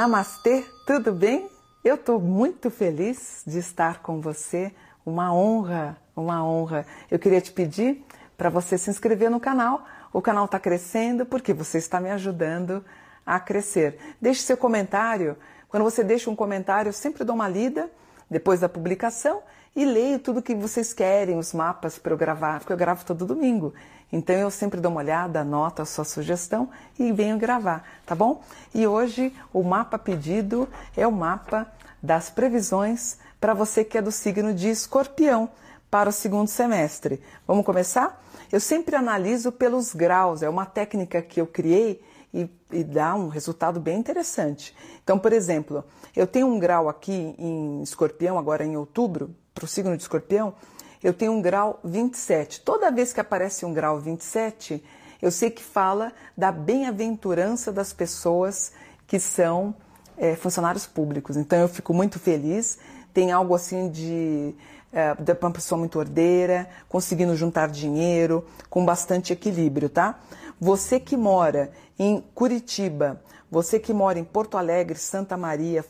Namastê, tudo bem? Eu estou muito feliz de estar com você. Uma honra, uma honra. Eu queria te pedir para você se inscrever no canal. O canal está crescendo porque você está me ajudando a crescer. Deixe seu comentário. Quando você deixa um comentário, eu sempre dou uma lida depois da publicação e leio tudo que vocês querem, os mapas para eu gravar, porque eu gravo todo domingo. Então eu sempre dou uma olhada, anoto a sua sugestão e venho gravar, tá bom? E hoje o mapa pedido é o mapa das previsões para você que é do signo de Escorpião para o segundo semestre. Vamos começar? Eu sempre analiso pelos graus, é uma técnica que eu criei e, e, dá um resultado bem interessante. Então, por exemplo, eu tenho um grau aqui em Escorpião, agora em outubro, para o signo de Escorpião, eu tenho um grau 27. Toda vez que aparece um grau 27, eu sei que fala da bem-aventurança das pessoas que são é, funcionários públicos. Então eu fico muito feliz. Tem algo assim de, é, de uma pessoa muito ordeira, conseguindo juntar dinheiro, com bastante equilíbrio, tá? Você que mora em Curitiba, você que mora em Porto Alegre, Santa Maria,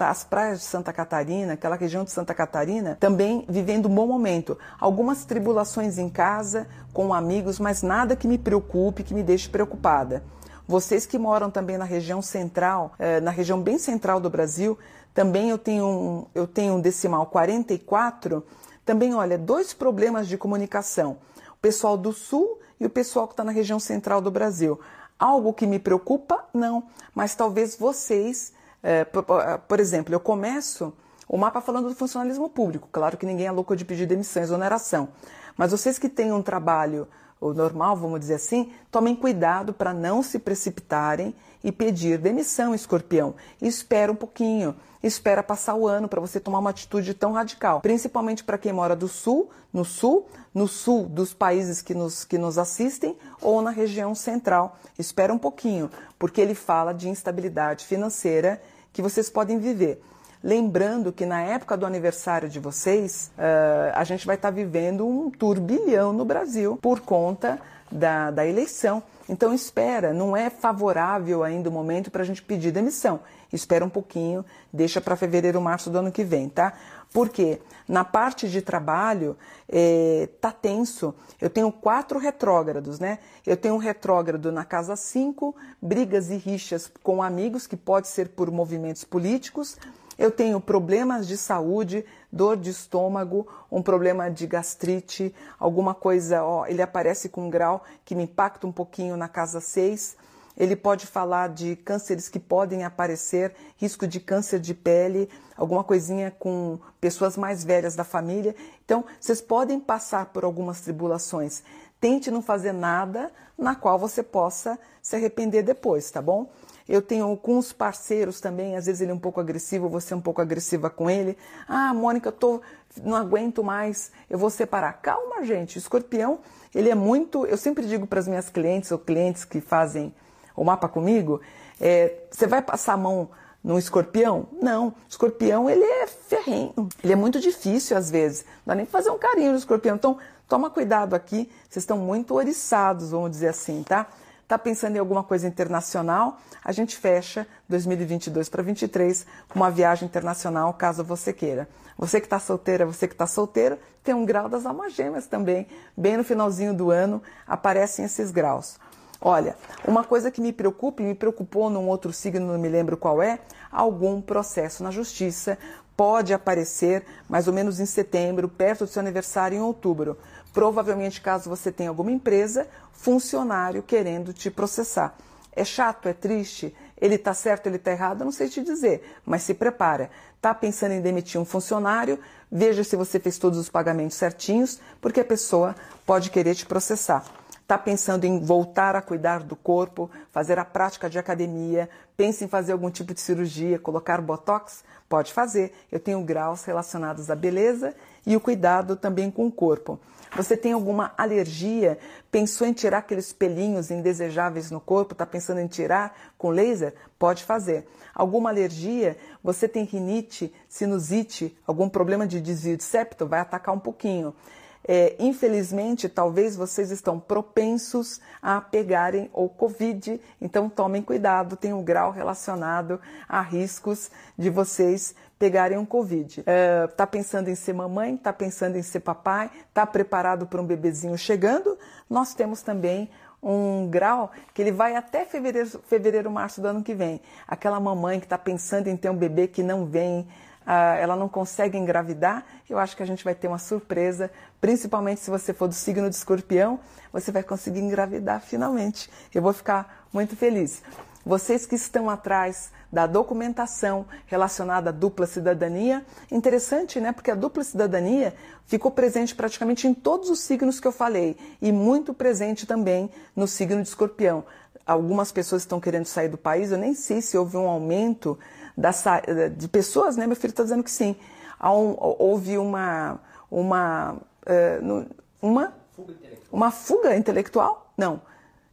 as praias de Santa Catarina, aquela região de Santa Catarina, também vivendo um bom momento. Algumas tribulações em casa, com amigos, mas nada que me preocupe, que me deixe preocupada. Vocês que moram também na região central, eh, na região bem central do Brasil, também eu tenho um, eu tenho um decimal 44. Também, olha, dois problemas de comunicação. O pessoal do sul e o pessoal que está na região central do Brasil. Algo que me preocupa? Não. Mas talvez vocês, é, por, por, exemplo, eu começo o mapa falando do funcionalismo público. Claro que ninguém é louco de pedir demissão, exoneração. Mas vocês que têm um trabalho o normal, vamos dizer assim, tomem cuidado para não se precipitarem e pedir demissão, escorpião. Espera um pouquinho, espera passar o ano para você tomar uma atitude tão radical. Principalmente para quem mora do sul, no sul, no sul dos países que nos, que nos assistem ou na região central. Espera um pouquinho, porque ele fala de instabilidade financeira que vocês podem viver. Lembrando que na época do aniversário de vocês, uh, a gente vai estar tá vivendo um turbilhão no Brasil por conta da, da eleição. Então espera, não é favorável ainda o momento para a gente pedir demissão. Espera um pouquinho, deixa para fevereiro, março do ano que vem, tá? Porque na parte de trabalho é, tá tenso. Eu tenho quatro retrógrados, né? Eu tenho um retrógrado na casa 5, brigas e rixas com amigos, que pode ser por movimentos políticos eu tenho problemas de saúde, dor de estômago, um problema de gastrite, alguma coisa, ó, ele aparece com um grau que me impacta um pouquinho na casa 6. Ele pode falar de cânceres que podem aparecer, risco de câncer de pele, alguma coisinha com pessoas mais velhas da família. Então, vocês podem passar por algumas tribulações. Tente não fazer nada na qual você possa se arrepender depois, tá bom? Eu tenho os parceiros também, às vezes ele é um pouco agressivo, você é um pouco agressiva com ele. Ah, Mônica, eu tô, não aguento mais, eu vou separar. Calma, gente. O escorpião, ele é muito. Eu sempre digo para as minhas clientes ou clientes que fazem o mapa comigo: é, você vai passar a mão no escorpião? Não. Escorpião, ele é ferrenho. Ele é muito difícil às vezes. Não dá nem fazer um carinho no escorpião. Então, toma cuidado aqui. Vocês estão muito oriçados, vamos dizer assim, tá? Está pensando em alguma coisa internacional? A gente fecha 2022 para 2023 com uma viagem internacional, caso você queira. Você que está solteira, você que está solteiro, tem um grau das almas gêmeas também. Bem no finalzinho do ano aparecem esses graus. Olha, uma coisa que me preocupa e me preocupou num outro signo, não me lembro qual é, algum processo na justiça pode aparecer mais ou menos em setembro, perto do seu aniversário em outubro. Provavelmente, caso você tenha alguma empresa, funcionário querendo te processar. É chato, é triste, ele está certo, ele está errado, eu não sei te dizer, mas se prepara. Está pensando em demitir um funcionário, veja se você fez todos os pagamentos certinhos, porque a pessoa pode querer te processar está pensando em voltar a cuidar do corpo, fazer a prática de academia, pensa em fazer algum tipo de cirurgia, colocar botox, pode fazer. Eu tenho graus relacionados à beleza e o cuidado também com o corpo. Você tem alguma alergia? Pensou em tirar aqueles pelinhos indesejáveis no corpo? Está pensando em tirar com laser? Pode fazer. Alguma alergia? Você tem rinite, sinusite, algum problema de desvio de septo? Vai atacar um pouquinho É, infelizmente, talvez vocês estão propensos a pegarem o Covid, então tomem cuidado, tem um grau relacionado a riscos de vocês pegarem um Covid. Está é, pensando em ser mamãe, está pensando em ser papai, está preparado para um bebezinho chegando? Nós temos também um grau que ele vai até fevereiro, fevereiro, março do ano que vem. Aquela mamãe que está pensando em ter um bebê que não vem, ela não consegue engravidar, eu acho que a gente vai ter uma surpresa, principalmente se você for do signo de escorpião, você vai conseguir engravidar finalmente. Eu vou ficar muito feliz. Vocês que estão atrás da documentação relacionada à dupla cidadania. Interessante, né? Porque a dupla cidadania ficou presente praticamente em todos os signos que eu falei e muito presente também no signo de escorpião. Algumas pessoas estão querendo sair do país, eu nem sei se houve um aumento da, de pessoas, né? Meu filho está dizendo que sim. Houve uma, uma, uh, uma, uma fuga intelectual? Não.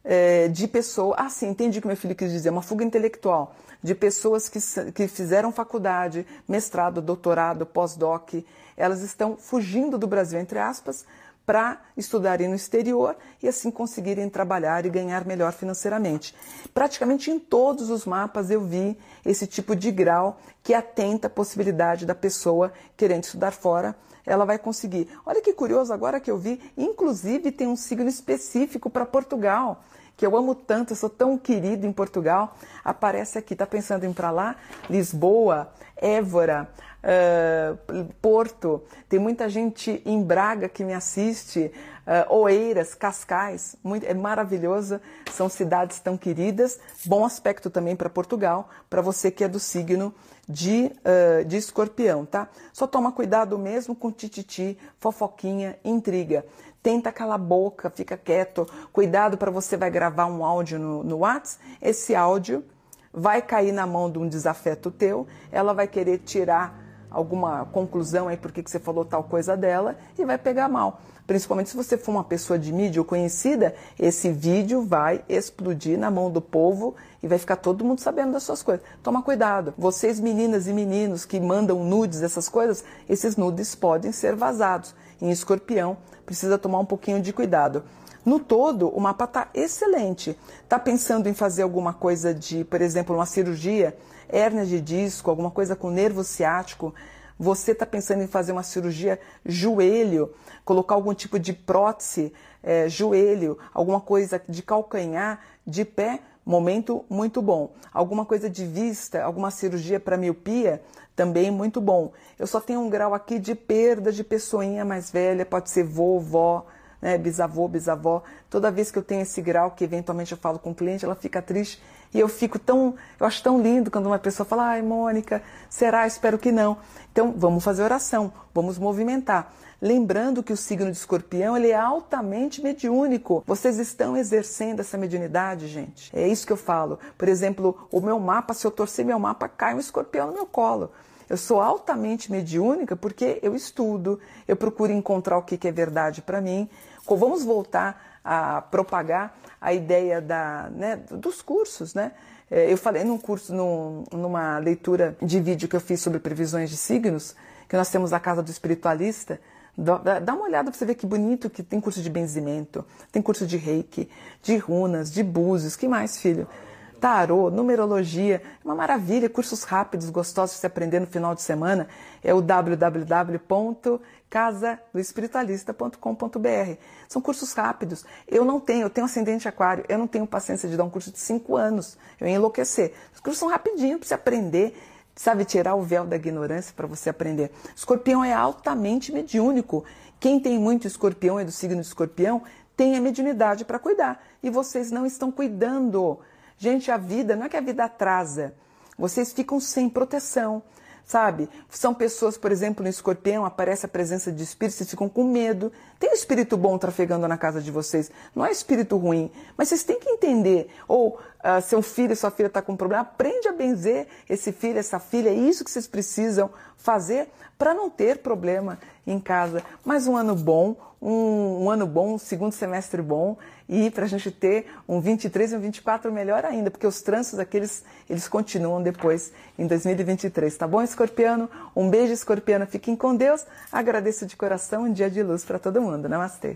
É, de pessoas. Ah, sim, entendi o que meu filho quis dizer. Uma fuga intelectual de pessoas que, que fizeram faculdade, mestrado, doutorado, pós-doc, elas estão fugindo do Brasil, entre aspas, para estudarem no exterior e assim conseguirem trabalhar e ganhar melhor financeiramente. Praticamente em todos os mapas eu vi esse tipo de grau que atenta a possibilidade da pessoa querendo estudar fora, ela vai conseguir. Olha que curioso agora que eu vi, inclusive tem um signo específico para Portugal que eu amo tanto, eu sou tão querido em Portugal, aparece aqui. Está pensando em ir para lá? Lisboa, Évora, uh, Porto. Tem muita gente em Braga que me assiste. Uh, Oeiras, Cascais, muito, é maravilhoso. São cidades tão queridas. Bom aspecto também para Portugal, para você que é do signo de, uh, de escorpião, tá? Só toma cuidado mesmo com tititi, fofoquinha, intriga tenta calar a boca, fica quieto. Cuidado para você vai gravar um áudio no, no WhatsApp, esse áudio vai cair na mão de um desafeto teu, ela vai querer tirar alguma conclusão aí porque que você falou tal coisa dela e vai pegar mal. Principalmente se você for uma pessoa de mídia ou conhecida, esse vídeo vai explodir na mão do povo e vai ficar todo mundo sabendo das suas coisas. Toma cuidado. Vocês meninas e meninos que mandam nudes, essas coisas, esses nudes podem ser vazados. Em escorpião, precisa tomar um pouquinho de cuidado. No todo, o mapa está excelente. Está pensando em fazer alguma coisa de, por exemplo, uma cirurgia, hérnia de disco, alguma coisa com nervo ciático. Você está pensando em fazer uma cirurgia joelho, colocar algum tipo de prótese, é, joelho, alguma coisa de calcanhar, de pé, momento muito bom. Alguma coisa de vista, alguma cirurgia para miopia, também muito bom. Eu só tenho um grau aqui de perda de pessoinha mais velha, pode ser vovó, né, bisavô, bisavó. Toda vez que eu tenho esse grau, que eventualmente eu falo com o cliente, ela fica triste e eu fico tão, eu acho tão lindo quando uma pessoa fala, ai Mônica, será? Espero que não. Então vamos fazer oração, vamos movimentar. Lembrando que o signo de escorpião ele é altamente mediúnico. Vocês estão exercendo essa mediunidade, gente. É isso que eu falo. Por exemplo, o meu mapa, se eu torcer meu mapa, cai um escorpião no meu colo. Eu sou altamente mediúnica porque eu estudo, eu procuro encontrar o que é verdade para mim. Vamos voltar a propagar a ideia da, né, dos cursos, né? É, eu falei num curso, num, numa leitura de vídeo que eu fiz sobre previsões de signos, que nós temos a Casa do Espiritualista. Dá uma olhada para você ver que bonito que tem curso de benzimento, tem curso de reiki, de runas, de búzios, que mais, filho? Tarô, numerologia, é uma maravilha, cursos rápidos, gostosos de se aprender no final de semana, é o www.casadoespiritualista.com.br. São cursos rápidos. Eu não tenho, eu tenho ascendente aquário, eu não tenho paciência de dar um curso de cinco anos, eu ia enlouquecer. Os cursos são rapidinho para você aprender, sabe, tirar o véu da ignorância para você aprender. Escorpião é altamente mediúnico. Quem tem muito escorpião, é do signo de escorpião, tem a mediunidade para cuidar. E vocês não estão cuidando. Gente, a vida, não é que a vida atrasa, vocês ficam sem proteção, sabe? São pessoas, por exemplo, no escorpião aparece a presença de espíritos, vocês ficam com medo. Tem espírito bom trafegando na casa de vocês, não é espírito ruim, mas vocês têm que entender. Ou uh, seu filho sua filha está com problema, aprende a benzer esse filho, essa filha. É isso que vocês precisam fazer para não ter problema em casa. Mais um ano bom, um, um ano bom, um segundo semestre bom e para a gente ter um 23 e um 24 melhor ainda, porque os trânsitos aqueles eles continuam depois em 2023, tá bom, escorpiano? Um beijo, escorpiano, fiquem com Deus. Agradeço de coração um dia de luz para todo mundo. Namastê.